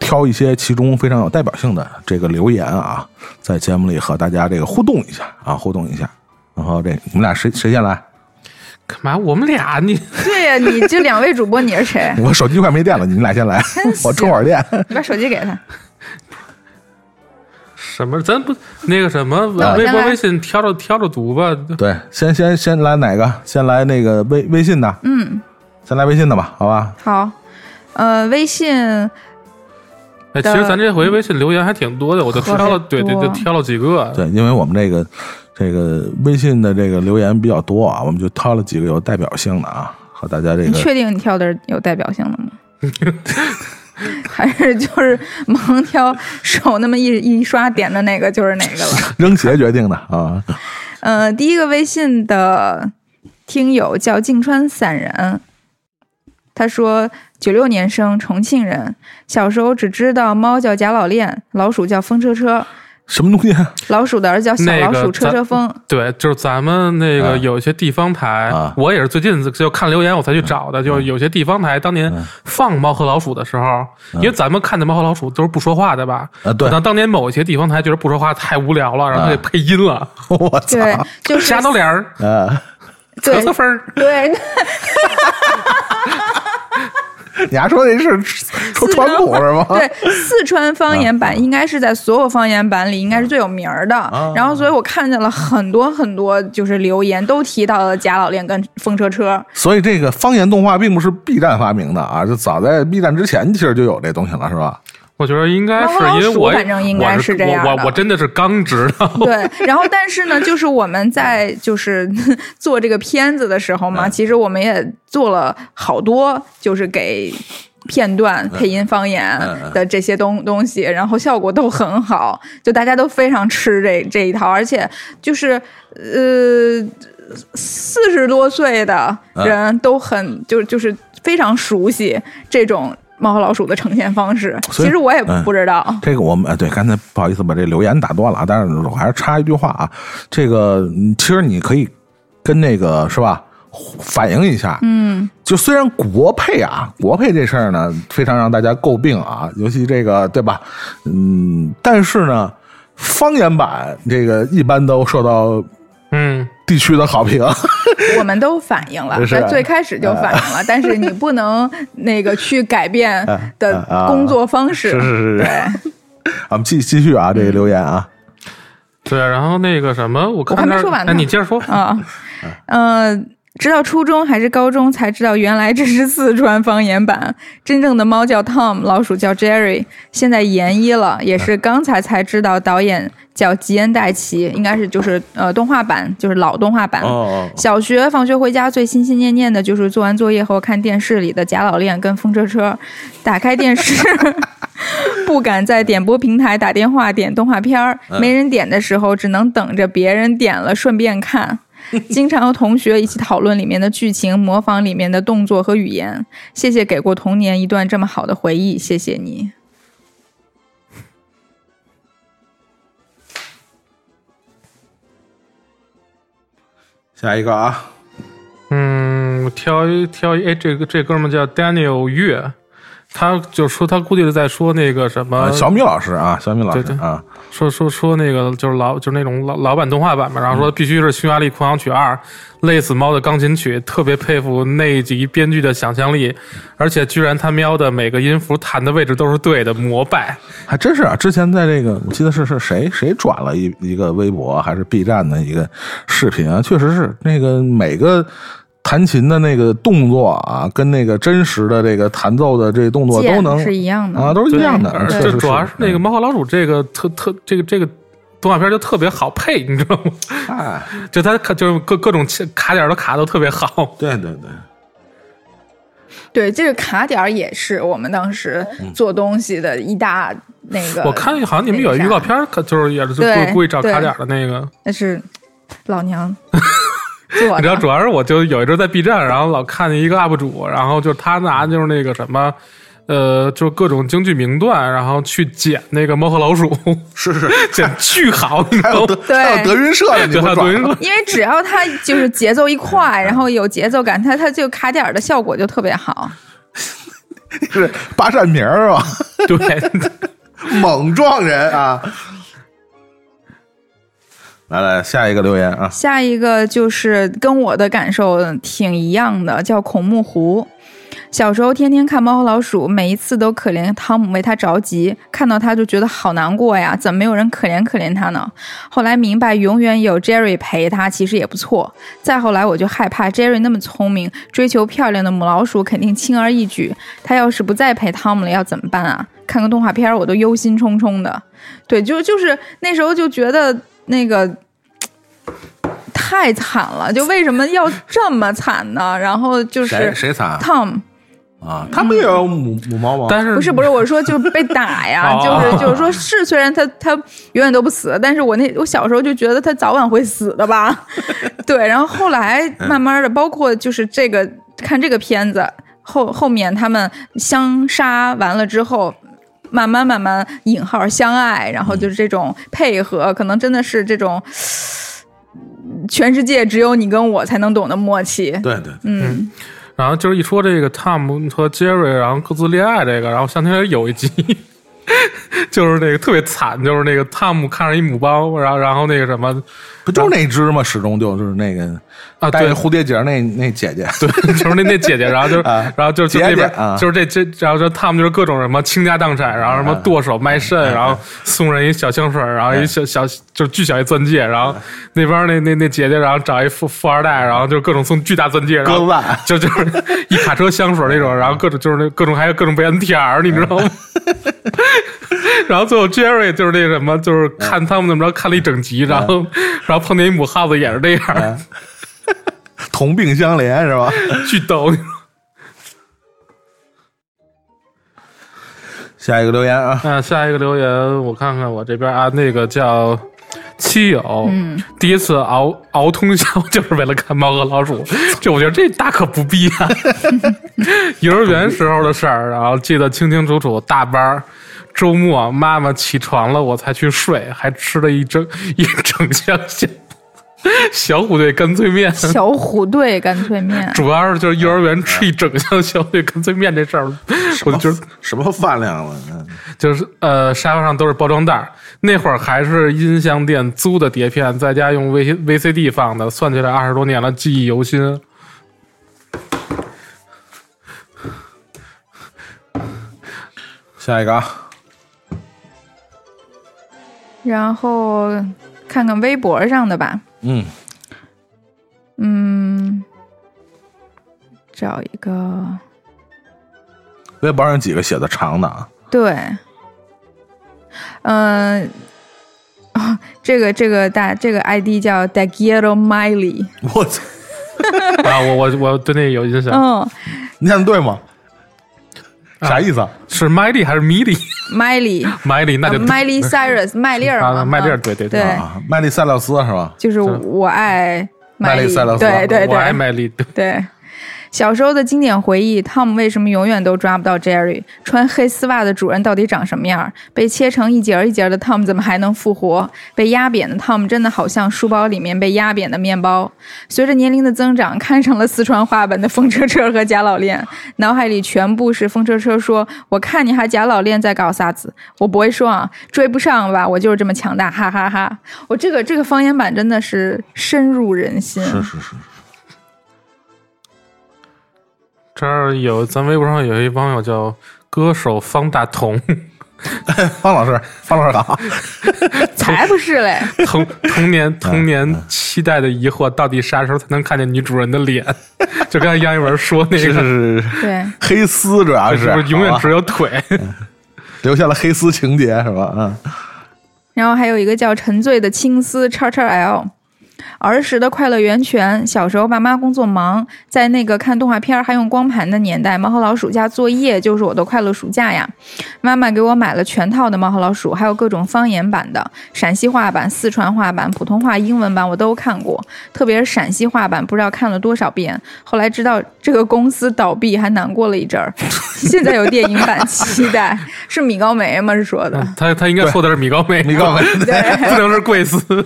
挑一些其中非常有代表性的这个留言啊，在节目里和大家这个互动一下啊，互动一下。然后这你们俩谁谁先来？干嘛？我们俩你 对呀、你这两位主播你是谁？我手机快没电了，你们俩先来，我充会儿电。你把手机给他。什么？咱不那个什么微博微信挑着挑着读吧。对，先先先来哪个？先来那个微微信的，嗯，先来微信的吧，好吧？好。呃，微信哎，其实咱这回微信留言还挺多的，我就挑了，对对，就挑了几个。对，因为我们这个这个微信的这个留言比较多啊，我们就挑了几个有代表性的啊，和大家这个你确定你挑的有代表性的吗？还是就是盲挑手那么一一刷点的那个就是哪个了？扔鞋决定的啊。呃，第一个微信的听友叫静川散人，他说九六年生，重庆人，小时候只知道猫叫贾老练，老鼠叫风车车，什么东西啊？老鼠的儿子叫小老鼠车车风。对，就是咱们那啊。个有一些地方台，啊。我也是最近就看留言我才去找的，就是有些地方台当年嗯放猫和老鼠的时候，因为咱们看的猫和老鼠都是不说话的吧？啊，对。可，能当年某一些地方台觉得不说话太无聊了，然后他给配音了，我操，对，就是瞎逗脸儿、呃，咳对 嗽分儿。对，你还说那是说川普是吗？对，四川方言版应该是在所有方言版里应该是最有名儿的。啊然后，所以我看见了很多很多就是留言都提到了贾老练跟风车车。所以这个方言动画并不是 B 站发明的啊，就早在 B 站之前其实就有这东西了，是吧？我觉得应该是因为我反正应该是这样我我我真的是刚知道。对，然后但是呢，就是我们在就是 做这个片子的时候嘛，嗯其实我们也做了好多，就是给。片段配音方言的这些东东西，然后效果都很好，就大家都非常吃这这一套，而且就是呃四十多岁的人都很就就是非常熟悉这种猫和老鼠的呈现方式。其实我也嗯不知道，这个我们哎，对，刚才不好意思把这留言打断了啊，但是我还是插一句话啊，这个嗯其实你可以跟那个是吧反映一下，嗯，就虽然国配啊，国配这事儿呢非常让大家诟病啊，尤其这个对吧？嗯，但是呢，方言版这个一般都受到嗯，地区的好评。我们都反映了，在最开始就反映了，但是你不能那个去改变的啊工作方式。是是是是。对，我们继继续啊，这个留言啊，对。然后那个什么，我看我还没说完呢。哎，你接着说。啊，呃，直到初中还是高中才知道，原来这是四川方言版。真正的猫叫 Tom，老鼠叫 Jerry，现在研一了，也是刚才才知道导演叫吉恩戴奇，应该是就是呃动画版，就是老动画版。哦，小学放学回家最心心念念的就是做完作业后看电视里的贾老练跟风车车，打开电视 不敢在点播平台打电话点动画片儿，没人点的时候只能等着别人点了顺便看。经常和同学一起讨论里面的剧情，模仿里面的动作和语言。谢谢给过童年一段这么好的回忆，谢谢你。下一个啊，嗯，我挑一挑一，哎，这个这哥们叫 Daniel 月，他就说他估计是在说那个什么呃小米老师啊，小米老师对对啊，说说说那个就是老就是那种老老版动画版嘛，然后嗯说必须是《匈牙利狂想曲二》累死猫的钢琴曲，特别佩服那一集编剧的想象力，而且居然他喵的每个音符弹的位置都是对的，膜拜。还真是啊！之前在这个，我记得是是谁谁转了一一个微博还是 B 站的一个视频啊，确实是那个每个弹琴的那个动作啊，跟那个真实的这个弹奏的这个动作都能是一样的啊，都是一样的。而且主要是那个《嗯猫和老鼠》这个特特这个这个动画片就特别好配，你知道吗？哎，就它就是各各种卡点都卡都特别好。对对对，对，这个卡点儿也是我们当时做东西的一大那个。我看好像你们有预告片，可就是也是对故故意找卡点的那个。那是老娘做你知道，主要是我就有一阵在 B 站，然后老看见一个 UP 主，然后就他拿就是那个什么，呃，就各种京剧名段，然后去剪那个猫和老鼠，是是，剪巨好，你知道吗？还有还有德云社的，你就不转还有德云社因为只要它就是节奏一快，然后有节奏感，它它就卡点儿的效果就特别好。是八扇名儿是吧？对，猛撞人啊！来来，下一个留言啊，下一个就是跟我的感受挺一样的，叫孔目湖。小时候天天看《猫和老鼠》，每一次都可怜汤姆为他着急，看到他就觉得好难过呀，怎么没有人可怜可怜他呢？后来明白，永远有 Jerry 陪他，其实也不错。再后来，我就害怕 Jerry 那么聪明，追求漂亮的母老鼠肯定轻而易举。他要是不再陪汤姆了，要怎么办啊？看个动画片，我都忧心忡忡的。对，就就是那时候就觉得那个太惨了，就为什么要这么惨呢？然后就是谁谁惨 Tom，啊？他不也有母母猫吗？但是不是不是，我说就是被打呀，哦就是就是说是，虽然他他永远都不死，但是我那我小时候就觉得他早晚会死的吧，对，然后后来慢慢的，包括就是这个看这个片子后后面他们相杀完了之后。慢慢慢慢引号相爱，然后就是这种配合，可能真的是这种全世界只有你跟我才能懂的默契。对对，嗯，然后就是一说这个 Tom 和杰瑞，然后各自恋爱这个，然后想起来有一集，就是那个特别惨，就是那个汤姆看着一母猫，然后然后那个什么，不就是那只吗？始终就是那个啊对戴蝴蝶结那那姐姐，对，就是那那姐姐，然后就，啊然后就是就那边就是这这，然后就汤姆就是各种什么倾家荡产，然后什么剁手卖肾，然后送人一小香水，然后一小小就是巨小一钻戒，然后那边那那那姐姐，然后找一富富二代，然后就各种送巨大钻戒，然后鸽子蛋就就是一卡车香水那种，然后各种就是那各种还有各种被 NTR，你知道吗？然后最后 Jerry 就是那什么，就是看他们怎么着看了一整集，然后 然后碰见一母耗子也是这样，同病相怜是吧？巨逗。下一个留言啊，那下一个留言，我看看我这边啊，那个叫七友，嗯，第一次熬熬通宵就是为了看猫和老鼠，这我觉得这大可不必啊。幼儿园时候的事儿，然后记得清清楚楚，大班儿。周末妈妈起床了，我才去睡，还吃了一整 一整箱小小虎队干脆面。小虎队干脆面，主要是就是幼儿园吃一整箱小虎队干脆面这事儿，我就什么饭量了？嗯就是呃，沙发上都是包装袋儿。那会儿还是音像店租的碟片，在家用 V VCD 放的，算起来二十多年了，记忆犹新。下一个啊，然后看看微博上的吧，嗯，嗯，找一个，微博上几个写的长的啊，对，嗯、哦，这个这个大这个 ID 叫 Dagiero Miley，我操，啊，我我我对那个有印象，嗯。你看对吗？啥意思啊？是麦莉还是米莉？，Miley，麦莉 那就呃 Miley Cyrus 麦粒儿嘛，啊，麦粒儿，嗯对对对啊，麦莉塞勒斯是吧？就是我爱麦莉莉塞勒斯对对我爱对麦莉，对对。小时候的经典回忆，Tom 为什么永远都抓不到 Jerry？穿黑丝袜的主人到底长什么样？被切成一节一节的 Tom 怎么还能复活？被压扁的 Tom 真的好像书包里面被压扁的面包。随着年龄的增长，看上了四川话本的风车车和贾老练，脑海里全部是风车车说：“我看你还贾老练在搞啥子？”我不会说啊，追不上吧？我就是这么强大，哈哈哈我这个这个方言版真的是深入人心。是是是，这儿有咱微博上有一网友叫歌手方大同，方老师，方老师好，才不是嘞！童童年童嗯年期待的疑惑，到底啥时候才能看见女主人的脸？就刚才杨一文说那个，是是，对，黑丝主要是是永远只有腿？留下了黑丝情节是吧？嗯，然后还有一个叫沉醉的青丝叉叉 L。儿时的快乐源泉。小时候爸妈工作忙，在那个看动画片还用光盘的年代，《猫和老鼠》加作业就是我的快乐暑假呀。妈妈给我买了全套的《猫和老鼠》，还有各种方言版的，陕西话版、四川话版、普通话、英文版我都看过。特别是陕西话版，不知道看了多少遍。后来知道这个公司倒闭，还难过了一阵儿。现在有电影版，期待是米高梅吗？是说的。他他应该说的是米高梅，米高梅，对 不能是贵司。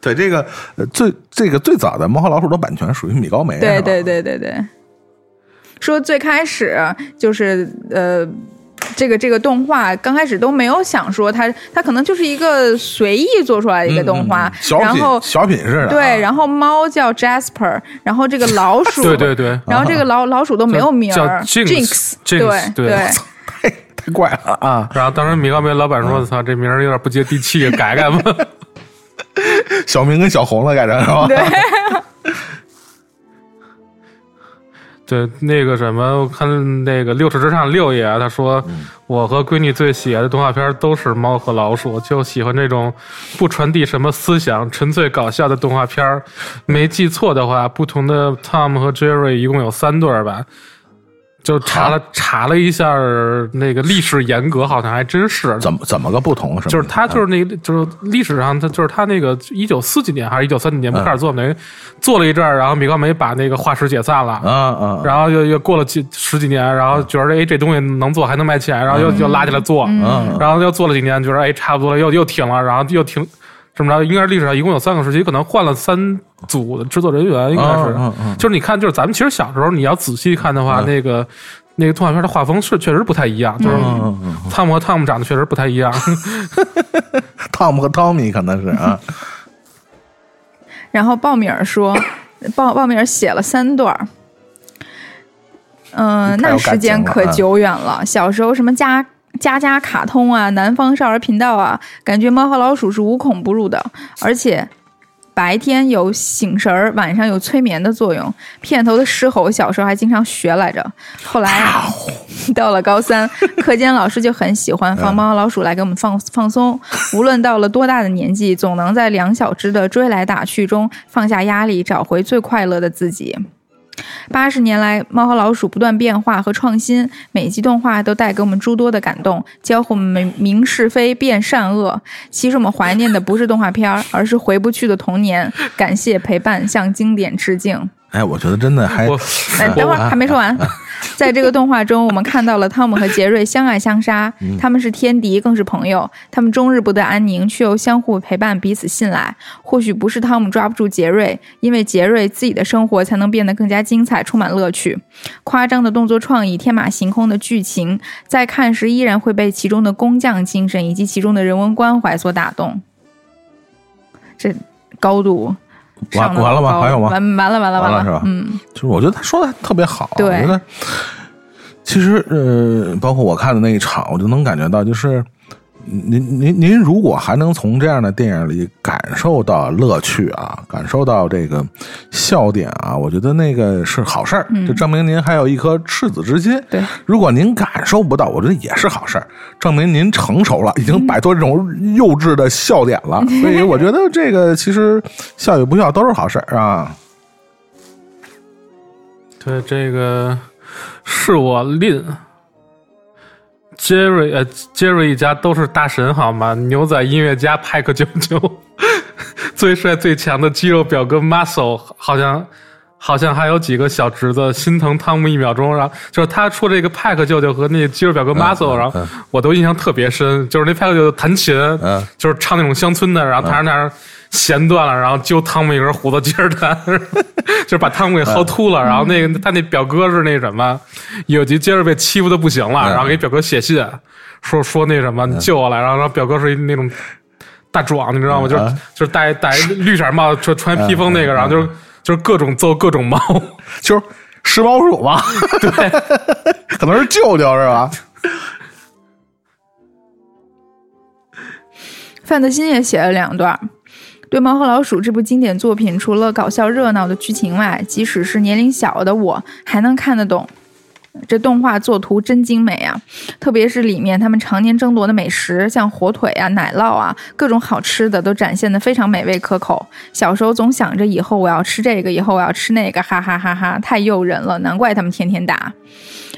对这个呃最这个最早的《猫和老鼠》的版权属于米高梅，对对对对对，说最开始就是呃，这个这个动画刚开始都没有想说它它可能就是一个随意做出来的一个动画，嗯嗯小品然后小品似的啊，对，然后猫叫 Jasper，然后这个老 鼠对对对，然后这个老老鼠都没有名叫儿 Jinx，对 Jinx，对对，太太怪了啊！然后当时米高梅老板说：“操，这名儿有点不接地气，改改吧。小明跟小红了改成是吧？对，” 对，那个什么，我看那个六尺之上六爷他说，我和闺女最喜爱的动画片都是猫和老鼠，就喜欢这种不传递什么思想、纯粹搞笑的动画片。没记错的话，不同的 Tom 和 Jerry 一共有三对吧。就查了 查了一下那个历史严格，好像还真是。怎么怎么个不同？是吗就是他就是那个就是历史上他就是他那个一九四几年还是一九三几年不开始做，等于做了一阵儿，然后米高梅把那个化石解散了。啊啊，然后又又过了几十几年，然后觉得哎这东西能做还能卖钱，然后又又拉起来做，嗯。然后又做了几年，觉得哎差不多了，又又停了，然后又停，这么着应该是历史上一共有三个时期，可能换了三组的制作人员，应该是，嗯嗯就是你看，就是咱们其实小时候你要仔细看的话，嗯那个那个动画片的画风是确实不太一样，就是嗯嗯嗯汤姆和汤姆长得确实不太一样，汤姆和汤米可能是啊，然后鲍米尔说，鲍鲍米尔写了三段儿。嗯、那时间可久远了。小时候什么家家家卡通啊，南方少儿频道啊，感觉猫和老鼠是无孔不入的，而且白天有醒神儿，晚上有催眠的作用。片头的狮吼，小时候还经常学来着。后来 到了高三，课间老师就很喜欢放猫和老鼠来给我们放放松。无论到了多大的年纪，总能在两小只的追来打去中放下压力，找回最快乐的自己。八十年来，猫和老鼠不断变化和创新，每集动画都带给我们诸多的感动，教会我们明是非、辨善恶。其实我们怀念的不是动画片儿，而是回不去的童年。感谢陪伴，向经典致敬。哎，我觉得真的还我哎，等会儿还没说完。在这个动画中，我们看到了汤姆和杰瑞相爱相杀，他们是天敌，更是朋友。他们终日不得安宁，却又相互陪伴，彼此信赖。或许不是汤姆抓不住杰瑞，因为杰瑞自己的生活才能变得更加精彩，充满乐趣。夸张的动作创意，天马行空的剧情，在看时依然会被其中的工匠精神以及其中的人文关怀所打动。这高度完完了吗？还有吗？完完了完了了完了。是吧？嗯。就是我觉得他说的特别好，对。我觉得其实呃，包括我看的那一场，我就能感觉到，就是您您您如果还能从这样的电影里感受到乐趣啊，感受到这个笑点啊，我觉得那个是好事儿，就证明您还有一颗赤子之心。对，如果您感受不到，我觉得也是好事儿，证明您成熟了，已经摆脱这种幼稚的笑点了。所以我觉得这个其实笑与不笑都是好事儿啊。对这个是我吝。杰瑞呃，Jerry 一家都是大神好吗？牛仔音乐家派克舅舅，最帅最强的肌肉表哥 Muscle，好像好像还有几个小侄子心疼汤姆一秒钟，然后就是他出这个派克舅舅和那个肌肉表哥 Muscle，、嗯然后我都印象特别深，就是那派克舅舅弹琴，嗯。就是唱那种乡村的，然后他那儿弦断了，然后揪汤姆一根胡子接着弹，就是把汤姆给薅秃了。然后那个他那表哥是那什么，有集接着被欺负的不行了，嗯然后给表哥写信说说那什么你救我来，然后然后表哥是一那种大壮，你知道吗？就是嗯就是戴戴绿色帽子，穿穿披风那个，然后就是就是各种揍各种猫。就是食猫鼠嘛？对，可能是舅舅是吧？范德新也写了两段儿。对《猫和老鼠》这部经典作品，除了搞笑热闹的剧情外，即使是年龄小的我，还能看得懂。这动画作图真精美啊！特别是里面他们常年争夺的美食，像火腿啊、奶酪啊，各种好吃的都展现的非常美味可口。小时候总想着以后我要吃这个，以后我要吃那个，哈哈哈哈，太诱人了，难怪他们天天打。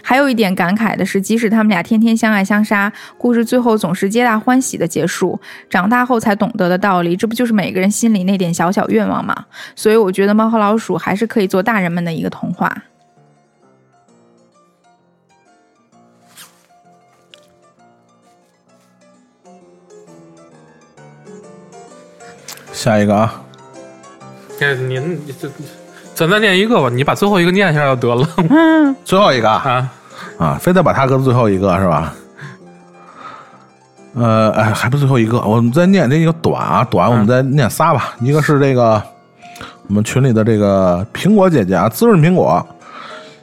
还有一点感慨的是，即使他们俩天天相爱相杀，故事最后总是皆大欢喜的结束。长大后才懂得的道理，这不就是每个人心里那点小小愿望吗？所以我觉得《猫和老鼠》还是可以做大人们的一个童话。下一个啊，这您这咱再念一个吧，你把最后一个念一下就得了 嗯，最后一个啊啊。啊，非得把它搁最后一个是吧？呃，哎，还不最后一个，我们再念这个短啊，短，我们再念仨吧。一个是这个我们群里的这个苹果姐姐啊，滋润苹果，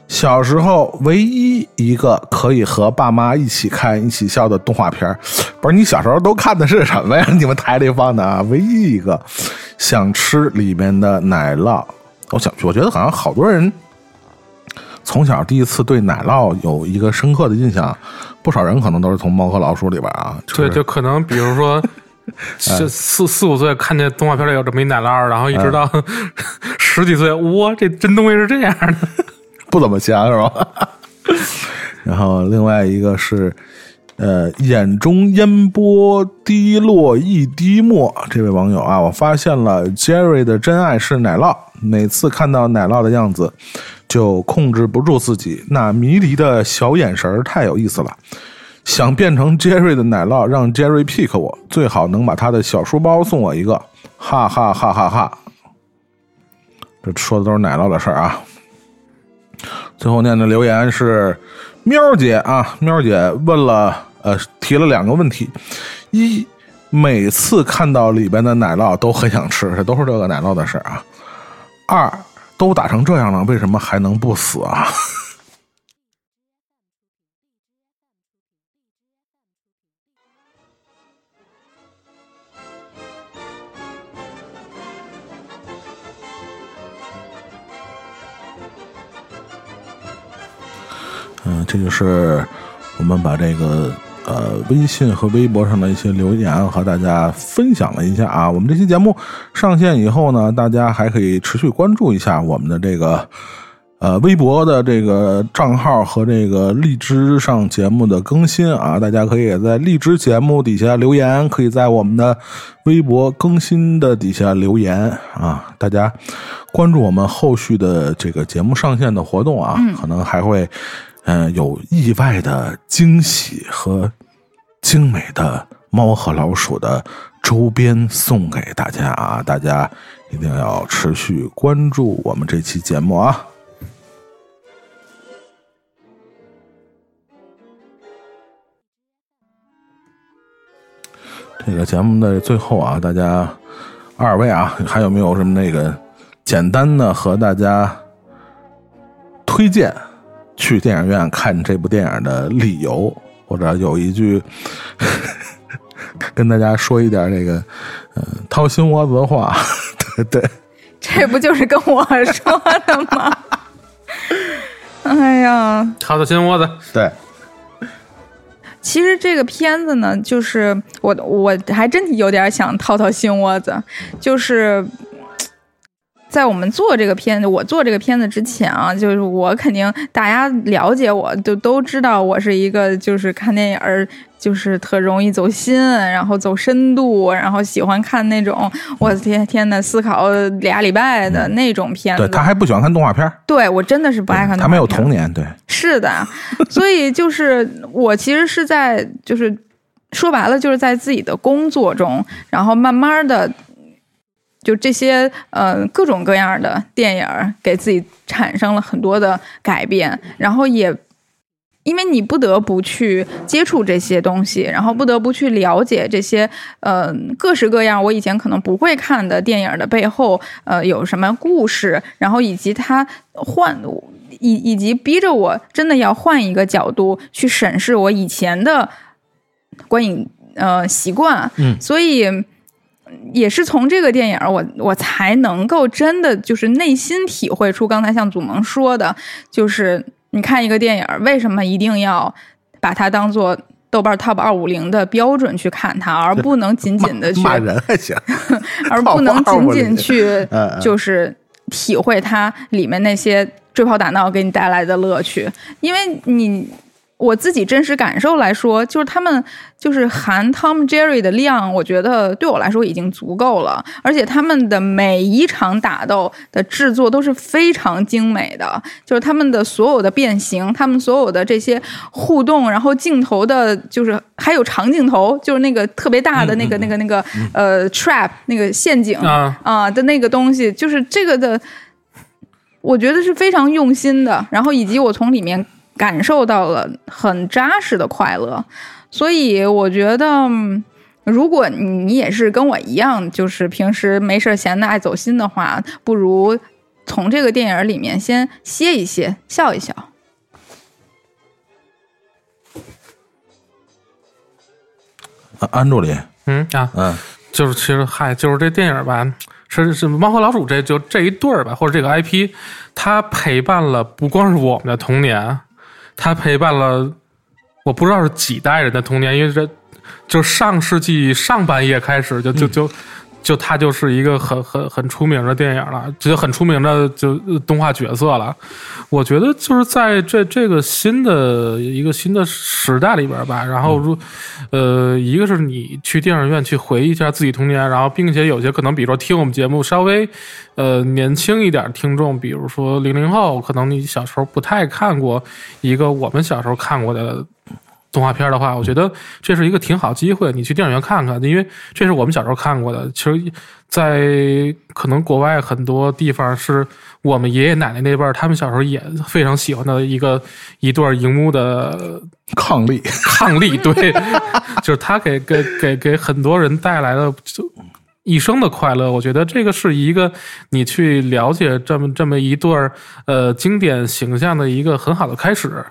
小时候唯一一个可以和爸妈一起看、一起笑的动画片儿不是你小时候都看的是什么呀？你们台里放的啊，唯一一个想吃里面的奶酪。我想，我觉得好像好多人从小第一次对奶酪有一个深刻的印象，不少人可能都是从《猫和老鼠》里边啊，就是、对，就可能比如说，这四四五岁看见动画片里有这么一奶酪，然后一直到 十几岁，哇，这真东西是这样的。不怎么香是吧？然后另外一个是，呃，眼中烟波滴落一滴墨，这位网友啊，我发现了 Jerry 的真爱是奶酪，每次看到奶酪的样子，就控制不住自己那迷离的小眼神，太有意思了。想变成 Jerry 的奶酪，让 Jerry pick 我，最好能把他的小书包送我一个，哈哈哈哈哈！这说的都是奶酪的事儿啊。最后念的留言是喵姐啊，喵姐问了呃提了两个问题：一，每次看到里边的奶酪都很想吃，这都是这个奶酪的事儿啊；二，都打成这样了，为什么还能不死啊？嗯，这就是我们把这个呃微信和微博上的一些留言和大家分享了一下啊。我们这期节目上线以后呢，大家还可以持续关注一下我们的这个呃微博的这个账号和这个荔枝上节目的更新啊。大家可以在荔枝节目底下留言，可以在我们的微博更新的底下留言啊。大家关注我们后续的这个节目上线的活动啊，可能还会。嗯，有意外的惊喜和精美的猫和老鼠的周边送给大家啊！大家一定要持续关注我们这期节目啊！这个节目的最后啊，大家二位啊，还有没有什么那个简单的和大家推荐？去电影院看这部电影的理由，或者有一句跟大家说一点这个嗯掏心窝子的话，对 对，这不就是跟我说的吗？哎呀，掏掏心窝子，对。其实这个片子呢，就是我我还真有点想掏掏心窝子，就是。在我们做这个片子，我做这个片子之前啊，就是我肯定大家了解我，就都知道我是一个就是看电影儿就是特容易走心，然后走深度，然后喜欢看那种我天天的思考俩礼拜的那种片子。对他还不喜欢看动画片，对我真的是不爱看动画片。他没有童年，对，是的，所以就是我其实是在就是说白了就是在自己的工作中，然后慢慢的。就这些呃各种各样的电影给自己产生了很多的改变，然后也因为你不得不去接触这些东西，然后不得不去了解这些呃各式各样我以前可能不会看的电影的背后呃有什么故事，然后以及它换以以及逼着我真的要换一个角度去审视我以前的观影呃习惯，嗯，所以。也是从这个电影，我我才能够真的就是内心体会出刚才像祖萌说的，就是你看一个电影，为什么一定要把它当做豆瓣 Top 二五零的标准去看它，而不能仅仅的去骂人还行，而不能仅仅去就是体会它里面那些追跑打闹给你带来的乐趣，因为你。我自己真实感受来说，就是他们就是含 Tom Jerry 的量，我觉得对我来说已经足够了。而且他们的每一场打斗的制作都是非常精美的，就是他们的所有的变形，他们所有的这些互动，然后镜头的，就是还有长镜头，就是那个特别大的那个、那个、那个呃 trap 那个陷阱啊啊的那个东西，就是这个的，我觉得是非常用心的。然后以及我从里面感受到了很扎实的快乐，所以我觉得，嗯如果你也是跟我一样，就是平时没事儿闲的爱走心的话，不如从这个电影里面先歇一歇，笑一笑。啊安助理，嗯啊，嗯。就是其实嗨，就是这电影吧，是是猫和老鼠这就这一对儿吧，或者这个 IP，它陪伴了不光是我们的童年，它陪伴了我不知道是几代人的童年，因为这就上世纪上半叶开始就就就。就它就是一个很很很出名的电影了，就很出名的就动画角色了。我觉得就是在这这个新的一个新的时代里边吧，然后如呃，一个是你去电影院去回忆一下自己童年，然后并且有些可能比如说听我们节目稍微呃年轻一点听众，比如说零零后，可能你小时候不太看过一个我们小时候看过的。动画片的话，我觉得这是一个挺好机会，你去电影院看看，因为这是我们小时候看过的。其实，在可能国外很多地方是我们爷爷奶奶那辈儿，他们小时候也非常喜欢的一个一段荧幕的 抗力，抗力，对，就是他给给给给很多人带来了就一生的快乐。我觉得这个是一个你去了解这么这么一对儿呃经典形象的一个很好的开始。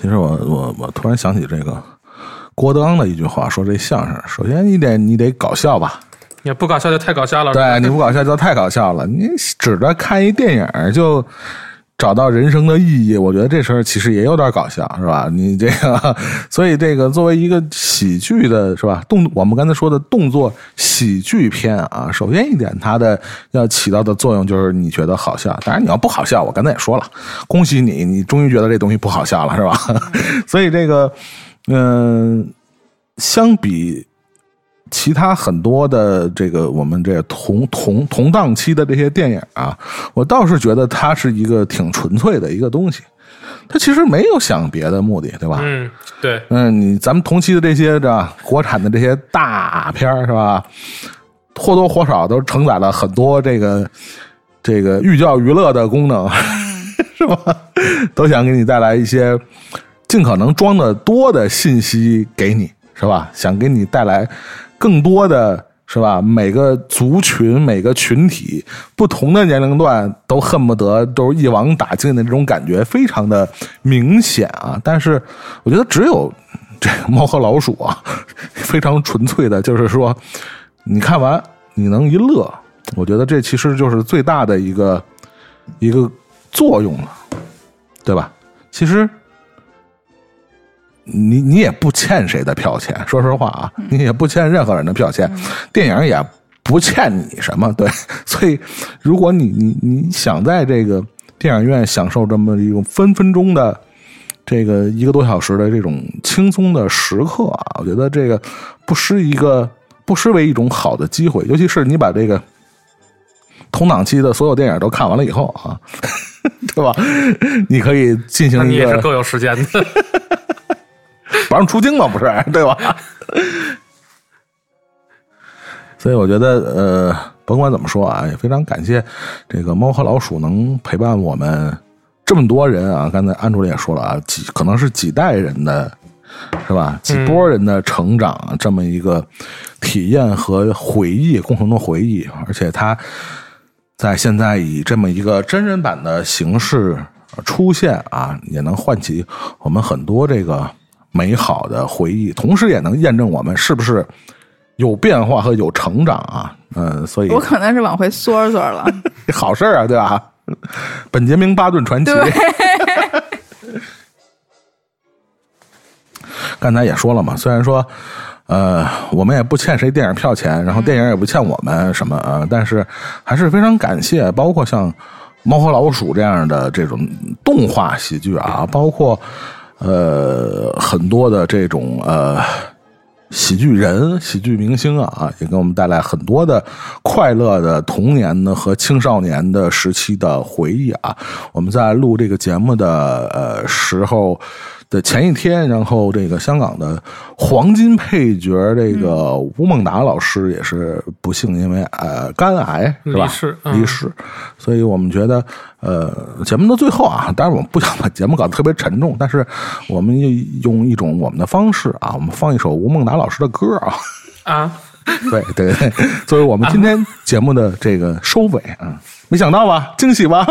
其实我我我突然想起这个郭德纲的一句话，说这相声，首先你得你得搞笑吧，也不搞笑就太搞笑了。对，你不搞笑就太搞笑了。你指着看一电影就找到人生的意义，我觉得这事儿其实也有点搞笑，是吧？你这个，所以这个作为一个喜剧的，是吧？动我们刚才说的动作喜剧片啊，首先一点，它的要起到的作用就是你觉得好笑。当然，你要不好笑，我刚才也说了，恭喜你，你终于觉得这东西不好笑了，是吧？所以这个，嗯、相比其他很多的这个我们这同同同档期的这些电影啊，我倒是觉得它是一个挺纯粹的一个东西，它其实没有想别的目的，对吧？嗯，对，嗯，你咱们同期的这些这国产的这些大片儿是吧，或多或少都承载了很多这个这个寓教于乐的功能，是吧？都想给你带来一些尽可能装的多的信息给你，是吧？想给你带来更多的。是吧？每个族群、每个群体、不同的年龄段，都恨不得都一网打尽的这种感觉，非常的明显啊。但是，我觉得只有这个猫和老鼠啊，非常纯粹的，就是说，你看完你能一乐，我觉得这其实就是最大的一个一个作用了，对吧？其实。你你也不欠谁的票钱，说实话啊，你也不欠任何人的票钱，电影也不欠你什么，对，所以如果你你你想在这个电影院享受这么一种分分钟的这个一个多小时的这种轻松的时刻啊，我觉得这个不失一个不失为一种好的机会，尤其是你把这个同档期的所有电影都看完了以后啊，对吧？你可以进行一个你也是够有时间的。不让出京嘛，不是对吧？所以我觉得，呃，甭管怎么说啊，也非常感谢这个猫和老鼠能陪伴我们这么多人啊。刚才安主任也说了啊，几可能是几代人的，是吧？几波人的成长，这么一个体验和回忆，共同的回忆，而且它在现在以这么一个真人版的形式出现啊，也能唤起我们很多这个。美好的回忆同时也能验证我们是不是有变化和有成长啊。嗯所以我可能是往回缩缩了。好事啊对吧？本杰明巴顿传奇。刚才也说了嘛虽然说呃我们也不欠谁电影票钱然后电影也不欠我们什么啊但是还是非常感谢包括像猫和老鼠这样的这种动画喜剧啊包括呃很多的这种呃喜剧人、喜剧明星啊，也给我们带来很多的快乐的童年的和青少年的时期的回忆啊。我们在录这个节目的呃时候。的前一天，然后这个香港的黄金配角这个吴孟达老师也是不幸因为呃肝癌是吧？离世离世，所以我们觉得呃节目的最后啊，当然我们不想把节目搞得特别沉重，但是我们用一种我们的方式啊，我们放一首吴孟达老师的歌啊。啊，对对对，作为我们今天节目的这个收尾啊，没想到吧，惊喜吧。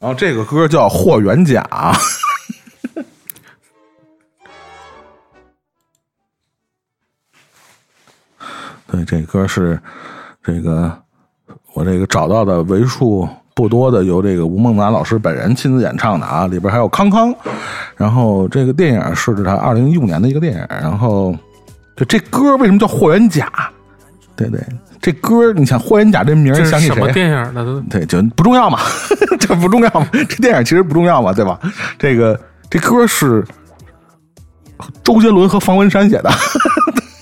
然后这个歌叫《霍元甲》，对，这歌是这个我这个找到的为数不多的由这个吴孟达老师本人亲自演唱的啊，里边还有康康。然后这个电影是他二零一五年的一个电影。然后就这歌为什么叫《霍元甲》？对对。这歌你想霍元甲这名儿想起什么谁？电影呢？都对，就不重要嘛，这不重要嘛，这电影其实不重要嘛，对吧？这个这歌是周杰伦和方文山写的，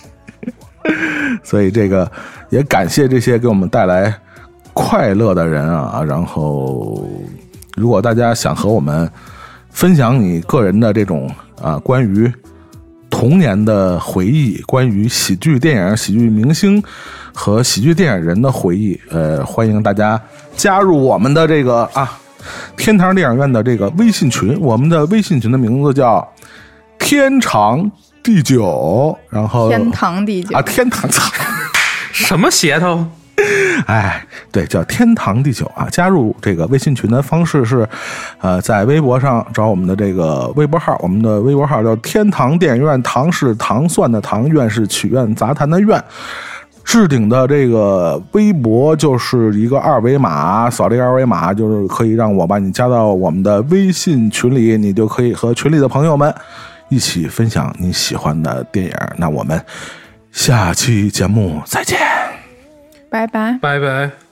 所以这个也感谢这些给我们带来快乐的人啊。然后，如果大家想和我们分享你个人的这种啊关于童年的回忆，关于喜剧电影、喜剧明星。和喜剧电影人的回忆，呃，欢迎大家加入我们的这个啊，天堂电影院的这个微信群。我们的微信群的名字叫“天长地久”，然后天堂地久啊，天堂操，什么鞋头？哎，对，叫天堂地久啊。加入这个微信群的方式是，呃，在微博上找我们的这个微博号，我们的微博号叫“天堂电影院”，唐是糖蒜的糖，院是曲苑杂谈的院。置顶的这个微博就是一个二维码，扫这个二维码就是可以让我把你加到我们的微信群里，你就可以和群里的朋友们一起分享你喜欢的电影。那我们下期节目再见，拜拜。拜拜。